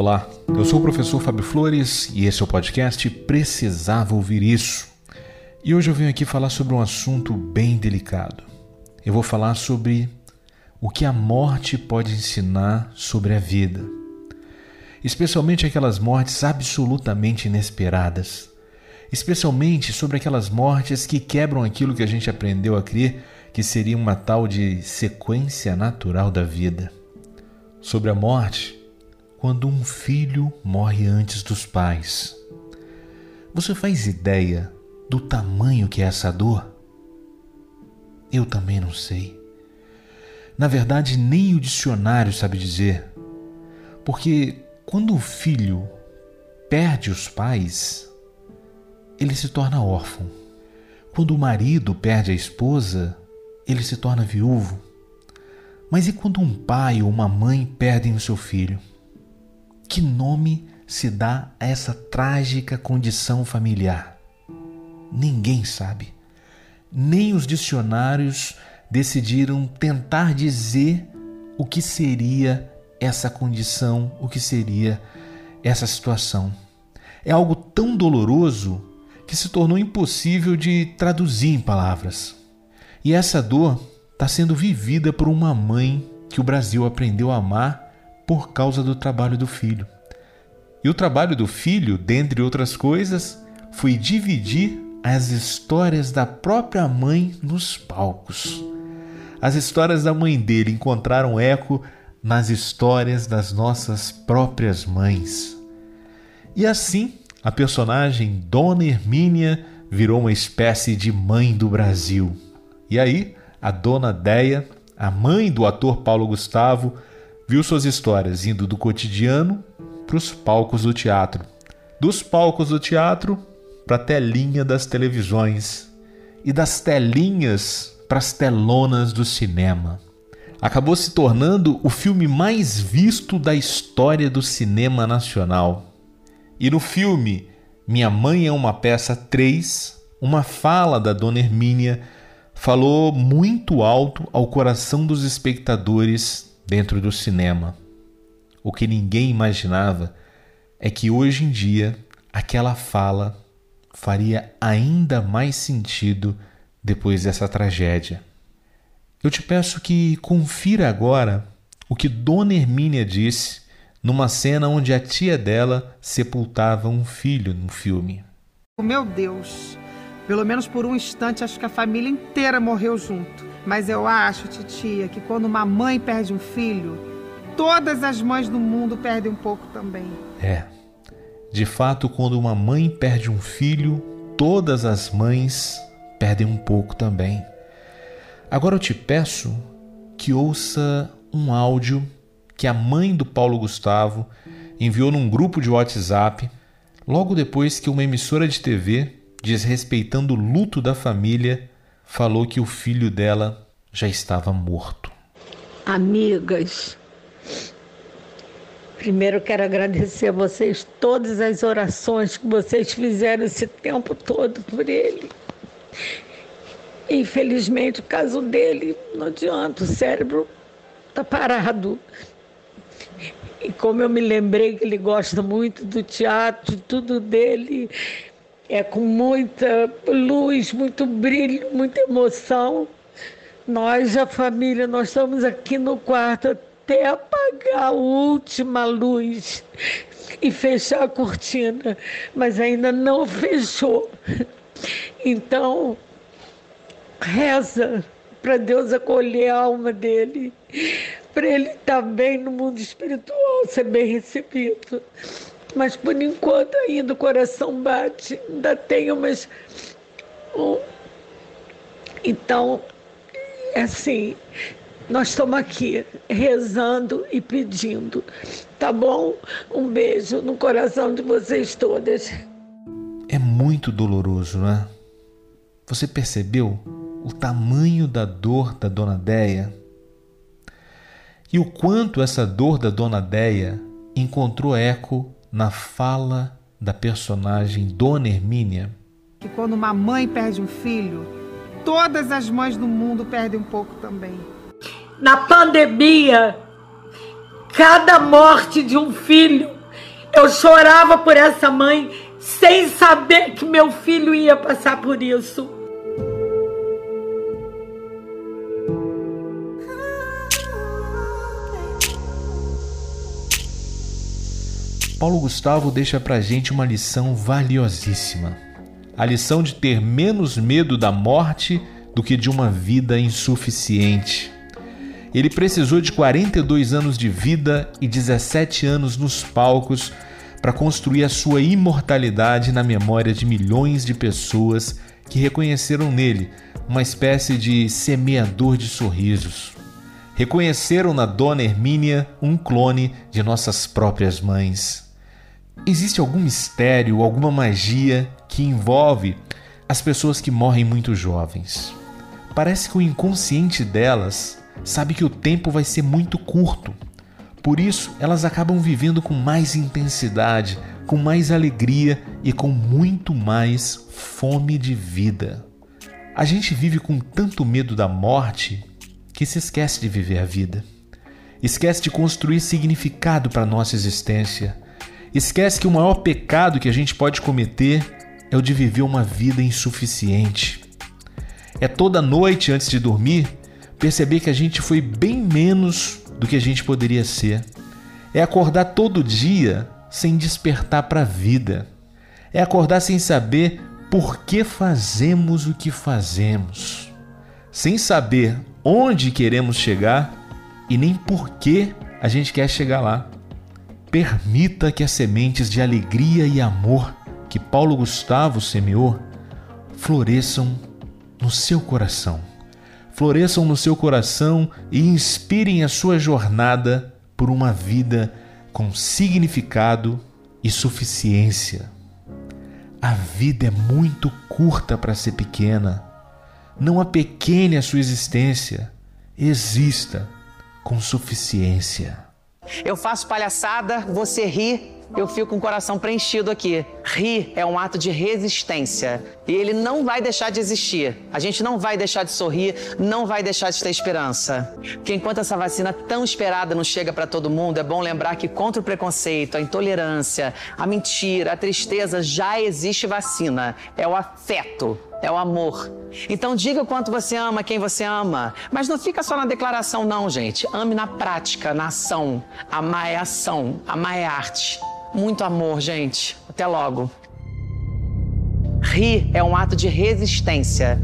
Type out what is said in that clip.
Olá, eu sou o professor Fábio Flores e esse é o podcast Precisava Ouvir Isso. E hoje eu venho aqui falar sobre um assunto bem delicado. Eu vou falar sobre o que a morte pode ensinar sobre a vida, especialmente aquelas mortes absolutamente inesperadas, especialmente sobre aquelas mortes que quebram aquilo que a gente aprendeu a crer que seria uma tal de sequência natural da vida. Sobre a morte, quando um filho morre antes dos pais. Você faz ideia do tamanho que é essa dor? Eu também não sei. Na verdade, nem o dicionário sabe dizer. Porque quando o filho perde os pais, ele se torna órfão. Quando o marido perde a esposa, ele se torna viúvo. Mas e quando um pai ou uma mãe perdem o seu filho? Que nome se dá a essa trágica condição familiar? Ninguém sabe. Nem os dicionários decidiram tentar dizer o que seria essa condição, o que seria essa situação. É algo tão doloroso que se tornou impossível de traduzir em palavras. E essa dor está sendo vivida por uma mãe que o Brasil aprendeu a amar por causa do trabalho do filho. E o trabalho do filho, dentre outras coisas, foi dividir as histórias da própria mãe nos palcos. As histórias da mãe dele encontraram eco nas histórias das nossas próprias mães. E assim, a personagem Dona Hermínia virou uma espécie de mãe do Brasil. E aí, a Dona Deia, a mãe do ator Paulo Gustavo, viu suas histórias indo do cotidiano para os palcos do teatro. Dos palcos do teatro para a telinha das televisões. E das telinhas para as telonas do cinema. Acabou se tornando o filme mais visto da história do cinema nacional. E no filme Minha Mãe é uma Peça 3, uma fala da Dona Hermínia falou muito alto ao coração dos espectadores dentro do cinema. O que ninguém imaginava é que hoje em dia aquela fala faria ainda mais sentido depois dessa tragédia. Eu te peço que confira agora o que Dona Hermínia disse numa cena onde a tia dela sepultava um filho no filme. Meu Deus, pelo menos por um instante acho que a família inteira morreu junto. Mas eu acho, titia, que quando uma mãe perde um filho, todas as mães do mundo perdem um pouco também. É. De fato, quando uma mãe perde um filho, todas as mães perdem um pouco também. Agora eu te peço que ouça um áudio que a mãe do Paulo Gustavo enviou num grupo de WhatsApp logo depois que uma emissora de TV, desrespeitando o luto da família, falou que o filho dela já estava morto. Amigas, primeiro quero agradecer a vocês todas as orações que vocês fizeram esse tempo todo por ele. Infelizmente, o caso dele não adianta, o cérebro está parado. E como eu me lembrei que ele gosta muito do teatro, tudo dele, é com muita luz, muito brilho, muita emoção. Nós, a família, nós estamos aqui no quarto até apagar a última luz e fechar a cortina, mas ainda não fechou. Então, reza para Deus acolher a alma dele, para ele estar bem no mundo espiritual, ser bem recebido. Mas por enquanto ainda o coração bate, ainda tem umas. Um... Então, é assim, nós estamos aqui rezando e pedindo, tá bom? Um beijo no coração de vocês todas. É muito doloroso, né? Você percebeu o tamanho da dor da dona Deia? E o quanto essa dor da dona Deia encontrou eco na fala da personagem Dona Hermínia. Que quando uma mãe perde um filho, todas as mães do mundo perdem um pouco também. Na pandemia, cada morte de um filho Eu chorava por essa mãe sem saber que meu filho ia passar por isso. Paulo Gustavo deixa pra gente uma lição valiosíssima. A lição de ter menos medo da morte do que de uma vida insuficiente. Ele precisou de 42 anos de vida e 17 anos nos palcos para construir a sua imortalidade na memória de milhões de pessoas que reconheceram nele uma espécie de semeador de sorrisos. Reconheceram na Dona Hermínia um clone de nossas próprias mães. Existe algum mistério, alguma magia que envolve as pessoas que morrem muito jovens? Parece que o inconsciente delas sabe que o tempo vai ser muito curto. Por isso, elas acabam vivendo com mais intensidade, com mais alegria e com muito mais fome de vida. A gente vive com tanto medo da morte que se esquece de viver a vida. Esquece de construir significado para nossa existência Esquece que o maior pecado que a gente pode cometer é o de viver uma vida insuficiente. É toda noite antes de dormir perceber que a gente foi bem menos do que a gente poderia ser. É acordar todo dia sem despertar para a vida. É acordar sem saber por que fazemos o que fazemos. Sem saber onde queremos chegar e nem por que a gente quer chegar lá. Permita que as sementes de alegria e amor que Paulo Gustavo semeou floresçam no seu coração. Floresçam no seu coração e inspirem a sua jornada por uma vida com significado e suficiência. A vida é muito curta para ser pequena. Não apequene a sua existência. Exista com suficiência. Eu faço palhaçada, você ri, eu fico com o coração preenchido aqui. Rir é um ato de resistência e ele não vai deixar de existir. A gente não vai deixar de sorrir, não vai deixar de ter esperança. Porque enquanto essa vacina tão esperada não chega para todo mundo, é bom lembrar que contra o preconceito, a intolerância, a mentira, a tristeza já existe vacina. É o afeto é o amor. Então diga o quanto você ama quem você ama. Mas não fica só na declaração, não, gente. Ame na prática, na ação. Amar é ação, amar é arte. Muito amor, gente. Até logo. Rir é um ato de resistência